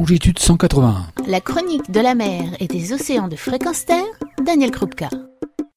longitude 181. La chronique de la mer et des océans de fréquence terre, Daniel Krupka.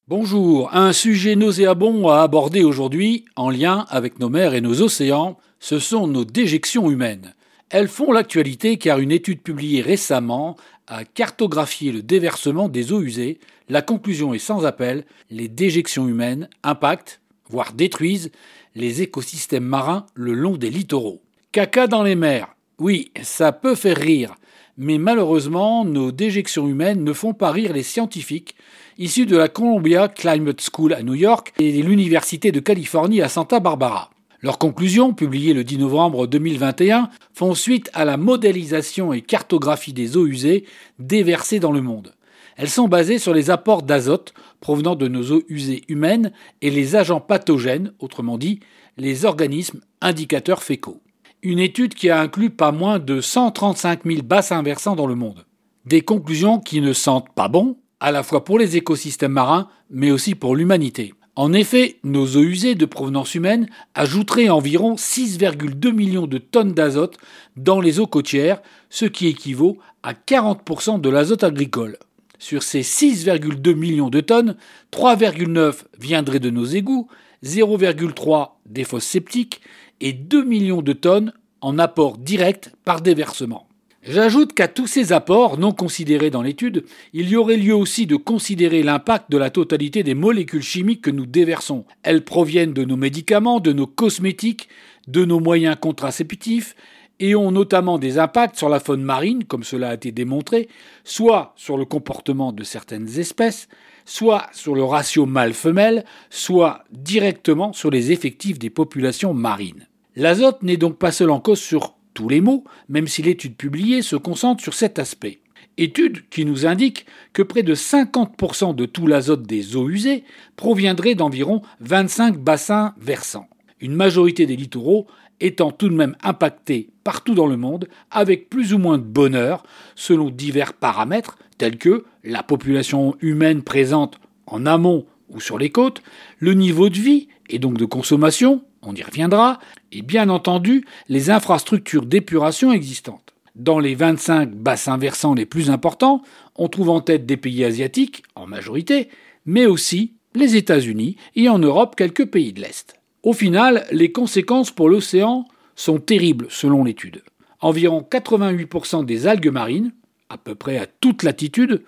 Bonjour, un sujet nauséabond à aborder aujourd'hui en lien avec nos mers et nos océans, ce sont nos déjections humaines. Elles font l'actualité car une étude publiée récemment a cartographié le déversement des eaux usées. La conclusion est sans appel, les déjections humaines impactent, voire détruisent, les écosystèmes marins le long des littoraux. Caca dans les mers, oui, ça peut faire rire, mais malheureusement, nos déjections humaines ne font pas rire les scientifiques issus de la Columbia Climate School à New York et de l'Université de Californie à Santa Barbara. Leurs conclusions, publiées le 10 novembre 2021, font suite à la modélisation et cartographie des eaux usées déversées dans le monde. Elles sont basées sur les apports d'azote provenant de nos eaux usées humaines et les agents pathogènes, autrement dit, les organismes indicateurs fécaux. Une étude qui a inclus pas moins de 135 000 bassins versants dans le monde. Des conclusions qui ne sentent pas bon, à la fois pour les écosystèmes marins, mais aussi pour l'humanité. En effet, nos eaux usées de provenance humaine ajouteraient environ 6,2 millions de tonnes d'azote dans les eaux côtières, ce qui équivaut à 40% de l'azote agricole. Sur ces 6,2 millions de tonnes, 3,9 viendraient de nos égouts, 0,3 des fosses septiques et 2 millions de tonnes en apport direct par déversement. J'ajoute qu'à tous ces apports non considérés dans l'étude, il y aurait lieu aussi de considérer l'impact de la totalité des molécules chimiques que nous déversons. Elles proviennent de nos médicaments, de nos cosmétiques, de nos moyens contraceptifs et ont notamment des impacts sur la faune marine, comme cela a été démontré, soit sur le comportement de certaines espèces, soit sur le ratio mâle-femelle, soit directement sur les effectifs des populations marines. L'azote n'est donc pas seul en cause sur tous les mots, même si l'étude publiée se concentre sur cet aspect. Étude qui nous indique que près de 50% de tout l'azote des eaux usées proviendrait d'environ 25 bassins versants. Une majorité des littoraux étant tout de même impactés partout dans le monde avec plus ou moins de bonheur selon divers paramètres tels que la population humaine présente en amont ou sur les côtes, le niveau de vie et donc de consommation, on y reviendra, et bien entendu les infrastructures d'épuration existantes. Dans les 25 bassins versants les plus importants, on trouve en tête des pays asiatiques, en majorité, mais aussi les États-Unis et en Europe quelques pays de l'Est. Au final, les conséquences pour l'océan sont terribles selon l'étude. Environ 88% des algues marines, à peu près à toute latitude,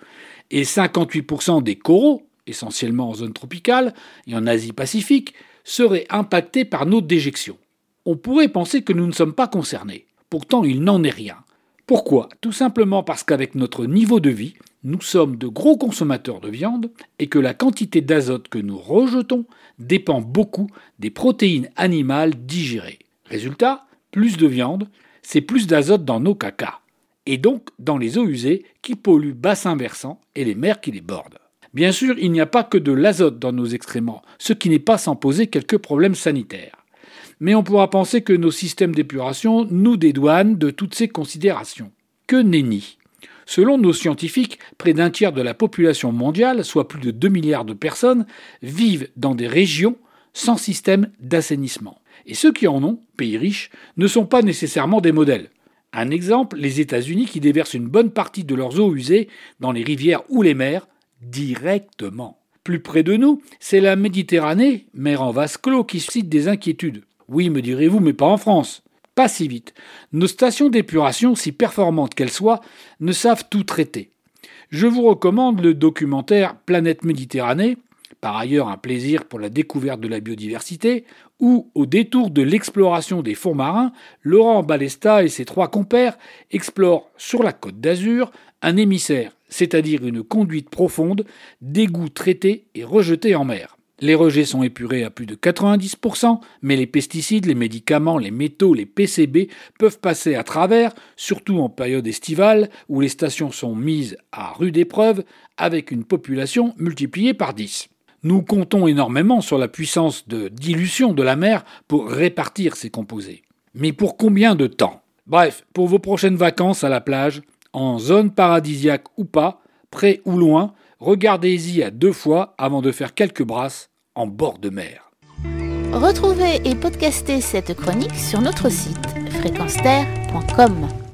et 58% des coraux, essentiellement en zone tropicale et en Asie-Pacifique, seraient impactés par nos déjections. On pourrait penser que nous ne sommes pas concernés. Pourtant, il n'en est rien. Pourquoi? Tout simplement parce qu'avec notre niveau de vie, nous sommes de gros consommateurs de viande et que la quantité d'azote que nous rejetons dépend beaucoup des protéines animales digérées. Résultat, plus de viande, c'est plus d'azote dans nos cacas, et donc dans les eaux usées qui polluent bassins versants et les mers qui les bordent. Bien sûr, il n'y a pas que de l'azote dans nos excréments, ce qui n'est pas sans poser quelques problèmes sanitaires mais on pourra penser que nos systèmes d'épuration nous dédouanent de toutes ces considérations. Que nenni Selon nos scientifiques, près d'un tiers de la population mondiale, soit plus de 2 milliards de personnes, vivent dans des régions sans système d'assainissement. Et ceux qui en ont, pays riches, ne sont pas nécessairement des modèles. Un exemple, les États-Unis qui déversent une bonne partie de leurs eaux usées dans les rivières ou les mers directement. Plus près de nous, c'est la Méditerranée, mer en vase clos, qui suscite des inquiétudes. Oui, me direz-vous, mais pas en France. Pas si vite. Nos stations d'épuration, si performantes qu'elles soient, ne savent tout traiter. Je vous recommande le documentaire Planète Méditerranée, par ailleurs un plaisir pour la découverte de la biodiversité, où, au détour de l'exploration des fonds marins, Laurent Balesta et ses trois compères explorent sur la côte d'Azur un émissaire, c'est-à-dire une conduite profonde, d'égouts traités et rejetés en mer. Les rejets sont épurés à plus de 90%, mais les pesticides, les médicaments, les métaux, les PCB peuvent passer à travers, surtout en période estivale où les stations sont mises à rude épreuve avec une population multipliée par 10. Nous comptons énormément sur la puissance de dilution de la mer pour répartir ces composés. Mais pour combien de temps? Bref, pour vos prochaines vacances à la plage, en zone paradisiaque ou pas, près ou loin, regardez-y à deux fois avant de faire quelques brasses en bord de mer. Retrouvez et podcastez cette chronique sur notre site fréquenceterre.com.